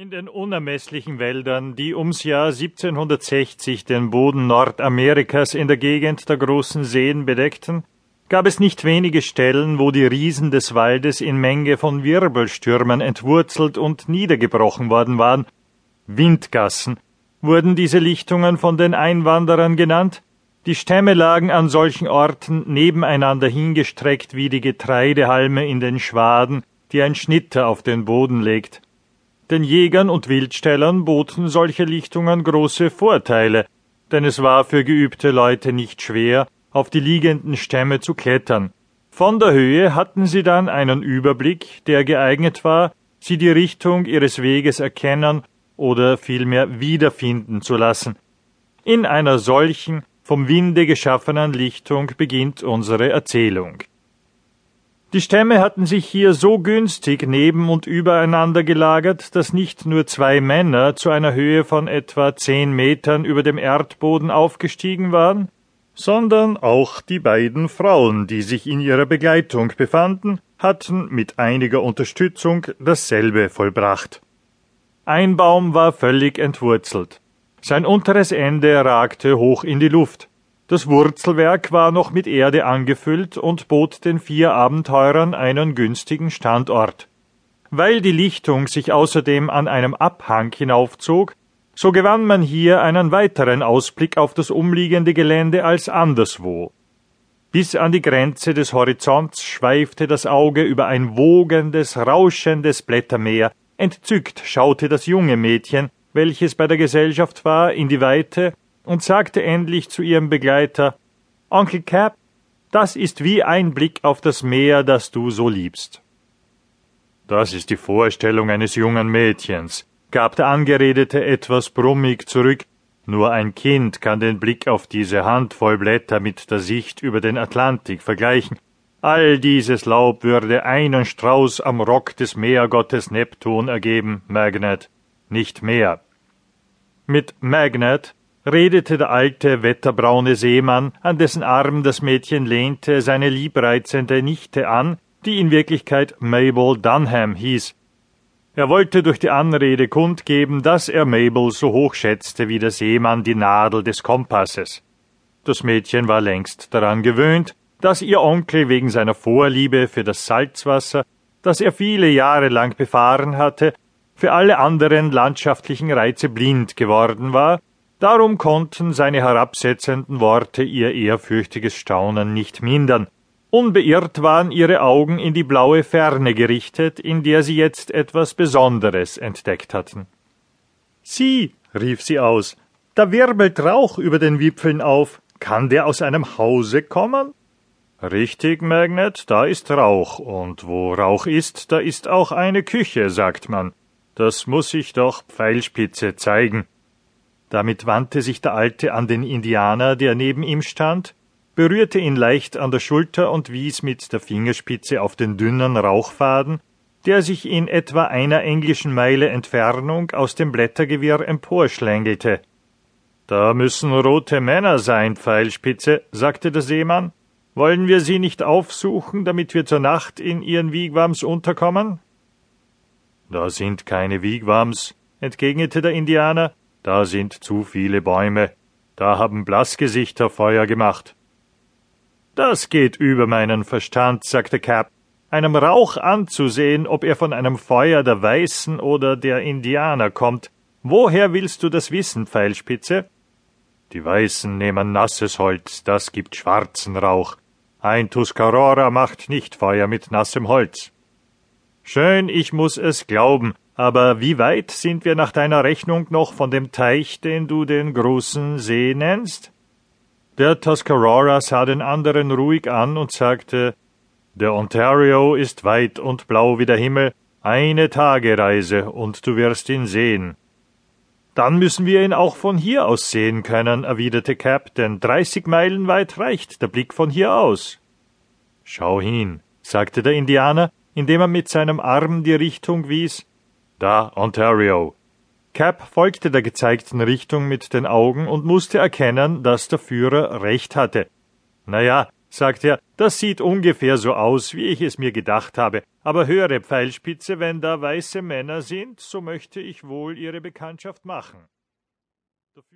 In den unermesslichen Wäldern, die ums Jahr 1760 den Boden Nordamerikas in der Gegend der großen Seen bedeckten, gab es nicht wenige Stellen, wo die Riesen des Waldes in Menge von Wirbelstürmen entwurzelt und niedergebrochen worden waren. Windgassen wurden diese Lichtungen von den Einwanderern genannt. Die Stämme lagen an solchen Orten nebeneinander hingestreckt wie die Getreidehalme in den Schwaden, die ein Schnitter auf den Boden legt. Den Jägern und Wildstellern boten solche Lichtungen große Vorteile, denn es war für geübte Leute nicht schwer, auf die liegenden Stämme zu klettern. Von der Höhe hatten sie dann einen Überblick, der geeignet war, sie die Richtung ihres Weges erkennen oder vielmehr wiederfinden zu lassen. In einer solchen, vom Winde geschaffenen Lichtung beginnt unsere Erzählung. Die Stämme hatten sich hier so günstig neben und übereinander gelagert, dass nicht nur zwei Männer zu einer Höhe von etwa zehn Metern über dem Erdboden aufgestiegen waren, sondern auch die beiden Frauen, die sich in ihrer Begleitung befanden, hatten mit einiger Unterstützung dasselbe vollbracht. Ein Baum war völlig entwurzelt. Sein unteres Ende ragte hoch in die Luft. Das Wurzelwerk war noch mit Erde angefüllt und bot den vier Abenteurern einen günstigen Standort. Weil die Lichtung sich außerdem an einem Abhang hinaufzog, so gewann man hier einen weiteren Ausblick auf das umliegende Gelände als anderswo. Bis an die Grenze des Horizonts schweifte das Auge über ein wogendes, rauschendes Blättermeer, entzückt schaute das junge Mädchen, welches bei der Gesellschaft war, in die Weite und sagte endlich zu ihrem Begleiter Onkel Cap, das ist wie ein Blick auf das Meer, das du so liebst. Das ist die Vorstellung eines jungen Mädchens, gab der Angeredete etwas brummig zurück, nur ein Kind kann den Blick auf diese Handvoll Blätter mit der Sicht über den Atlantik vergleichen. All dieses Laub würde einen Strauß am Rock des Meergottes Neptun ergeben, Magnet, nicht mehr. Mit Magnet redete der alte, wetterbraune Seemann, an dessen Arm das Mädchen lehnte, seine liebreizende Nichte an, die in Wirklichkeit Mabel Dunham hieß. Er wollte durch die Anrede kundgeben, dass er Mabel so hoch schätzte wie der Seemann die Nadel des Kompasses. Das Mädchen war längst daran gewöhnt, dass ihr Onkel wegen seiner Vorliebe für das Salzwasser, das er viele Jahre lang befahren hatte, für alle anderen landschaftlichen Reize blind geworden war Darum konnten seine herabsetzenden Worte ihr ehrfürchtiges Staunen nicht mindern. Unbeirrt waren ihre Augen in die blaue Ferne gerichtet, in der sie jetzt etwas Besonderes entdeckt hatten. Sieh, rief sie aus, da wirbelt Rauch über den Wipfeln auf. Kann der aus einem Hause kommen? Richtig, Magnet, da ist Rauch, und wo Rauch ist, da ist auch eine Küche, sagt man. Das muss ich doch Pfeilspitze zeigen. Damit wandte sich der Alte an den Indianer, der neben ihm stand, berührte ihn leicht an der Schulter und wies mit der Fingerspitze auf den dünnen Rauchfaden, der sich in etwa einer englischen Meile Entfernung aus dem Blättergewirr emporschlängelte. Da müssen rote Männer sein, Pfeilspitze, sagte der Seemann. Wollen wir sie nicht aufsuchen, damit wir zur Nacht in ihren Wigwams unterkommen? Da sind keine Wigwams, entgegnete der Indianer, da sind zu viele Bäume, da haben Blassgesichter Feuer gemacht. Das geht über meinen Verstand, sagte Cap. Einem Rauch anzusehen, ob er von einem Feuer der Weißen oder der Indianer kommt. Woher willst du das wissen, Pfeilspitze? Die Weißen nehmen nasses Holz, das gibt schwarzen Rauch. Ein Tuscarora macht nicht Feuer mit nassem Holz. Schön, ich muss es glauben, aber wie weit sind wir nach deiner Rechnung noch von dem Teich, den du den großen See nennst? Der Tuscarora sah den anderen ruhig an und sagte, der Ontario ist weit und blau wie der Himmel, eine Tagereise, und du wirst ihn sehen. Dann müssen wir ihn auch von hier aus sehen können, erwiderte Cap, denn dreißig Meilen weit reicht der Blick von hier aus. Schau hin, sagte der Indianer, indem er mit seinem Arm die Richtung wies, da Ontario. Cap folgte der gezeigten Richtung mit den Augen und musste erkennen, dass der Führer recht hatte. Na ja, sagt er, das sieht ungefähr so aus, wie ich es mir gedacht habe. Aber höre, Pfeilspitze, wenn da weiße Männer sind, so möchte ich wohl ihre Bekanntschaft machen.